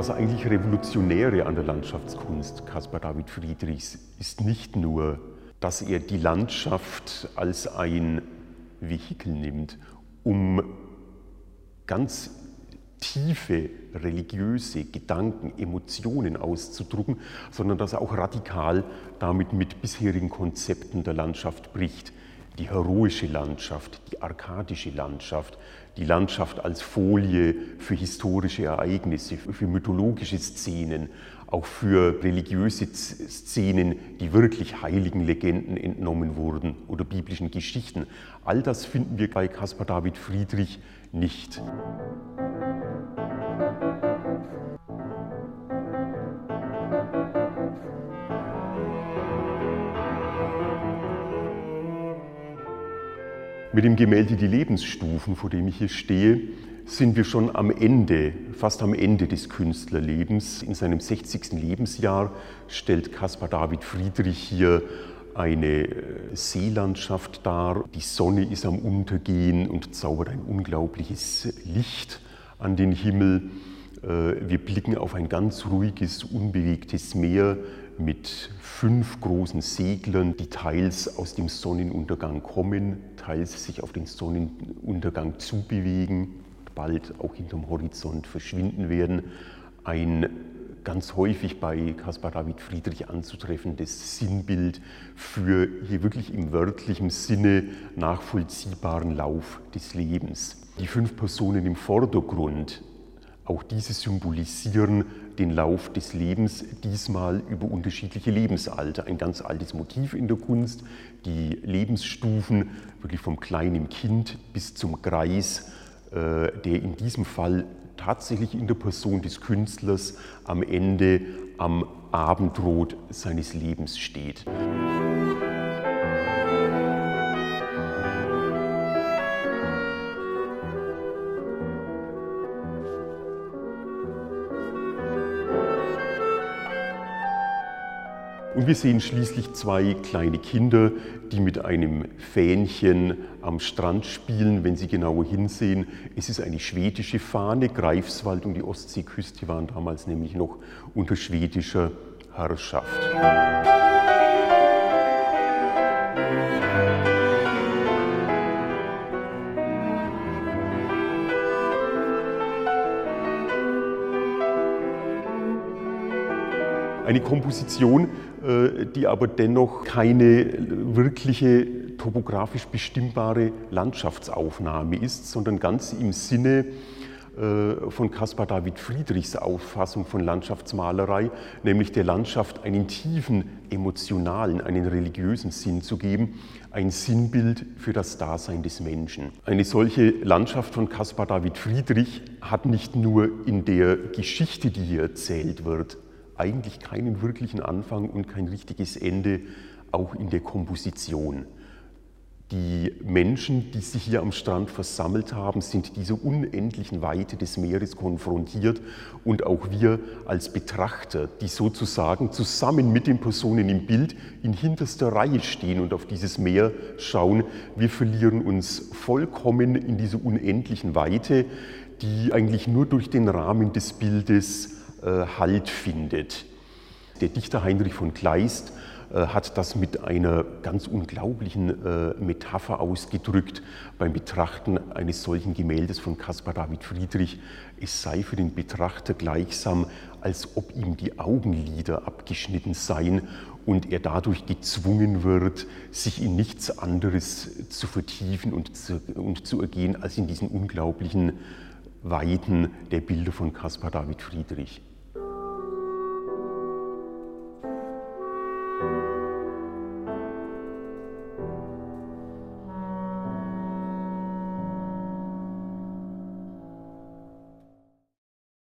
Das eigentlich Revolutionäre an der Landschaftskunst Caspar David Friedrichs ist nicht nur, dass er die Landschaft als ein Vehikel nimmt, um ganz tiefe religiöse Gedanken, Emotionen auszudrucken, sondern dass er auch radikal damit mit bisherigen Konzepten der Landschaft bricht. Die heroische Landschaft, die arkadische Landschaft, die Landschaft als Folie für historische Ereignisse, für mythologische Szenen, auch für religiöse Szenen, die wirklich heiligen Legenden entnommen wurden oder biblischen Geschichten. All das finden wir bei Caspar David Friedrich nicht. Mit dem Gemälde Die Lebensstufen, vor dem ich hier stehe, sind wir schon am Ende, fast am Ende des Künstlerlebens. In seinem 60. Lebensjahr stellt Caspar David Friedrich hier eine äh, Seelandschaft dar. Die Sonne ist am Untergehen und zaubert ein unglaubliches Licht an den Himmel. Äh, wir blicken auf ein ganz ruhiges, unbewegtes Meer mit fünf großen Seglern, die teils aus dem Sonnenuntergang kommen, teils sich auf den Sonnenuntergang zubewegen, bald auch hinterm Horizont verschwinden werden. Ein ganz häufig bei Caspar David Friedrich anzutreffendes Sinnbild für hier wirklich im wörtlichen Sinne nachvollziehbaren Lauf des Lebens. Die fünf Personen im Vordergrund auch diese symbolisieren den Lauf des Lebens, diesmal über unterschiedliche Lebensalter. Ein ganz altes Motiv in der Kunst, die Lebensstufen, wirklich vom kleinen Kind bis zum Greis, äh, der in diesem Fall tatsächlich in der Person des Künstlers am Ende am Abendrot seines Lebens steht. Und wir sehen schließlich zwei kleine Kinder, die mit einem Fähnchen am Strand spielen. Wenn Sie genauer hinsehen, es ist eine schwedische Fahne. Greifswald und die Ostseeküste waren damals nämlich noch unter schwedischer Herrschaft. Eine Komposition, die aber dennoch keine wirkliche topografisch bestimmbare Landschaftsaufnahme ist, sondern ganz im Sinne äh, von Caspar David Friedrichs Auffassung von Landschaftsmalerei, nämlich der Landschaft einen tiefen emotionalen, einen religiösen Sinn zu geben, ein Sinnbild für das Dasein des Menschen. Eine solche Landschaft von Caspar David Friedrich hat nicht nur in der Geschichte, die hier erzählt wird, eigentlich keinen wirklichen Anfang und kein richtiges Ende, auch in der Komposition. Die Menschen, die sich hier am Strand versammelt haben, sind dieser unendlichen Weite des Meeres konfrontiert und auch wir als Betrachter, die sozusagen zusammen mit den Personen im Bild in hinterster Reihe stehen und auf dieses Meer schauen, wir verlieren uns vollkommen in dieser unendlichen Weite, die eigentlich nur durch den Rahmen des Bildes Halt findet. Der Dichter Heinrich von Kleist äh, hat das mit einer ganz unglaublichen äh, Metapher ausgedrückt beim Betrachten eines solchen Gemäldes von Caspar David Friedrich. Es sei für den Betrachter gleichsam, als ob ihm die Augenlider abgeschnitten seien und er dadurch gezwungen wird, sich in nichts anderes zu vertiefen und zu, und zu ergehen als in diesen unglaublichen Weiten der Bilder von Caspar David Friedrich.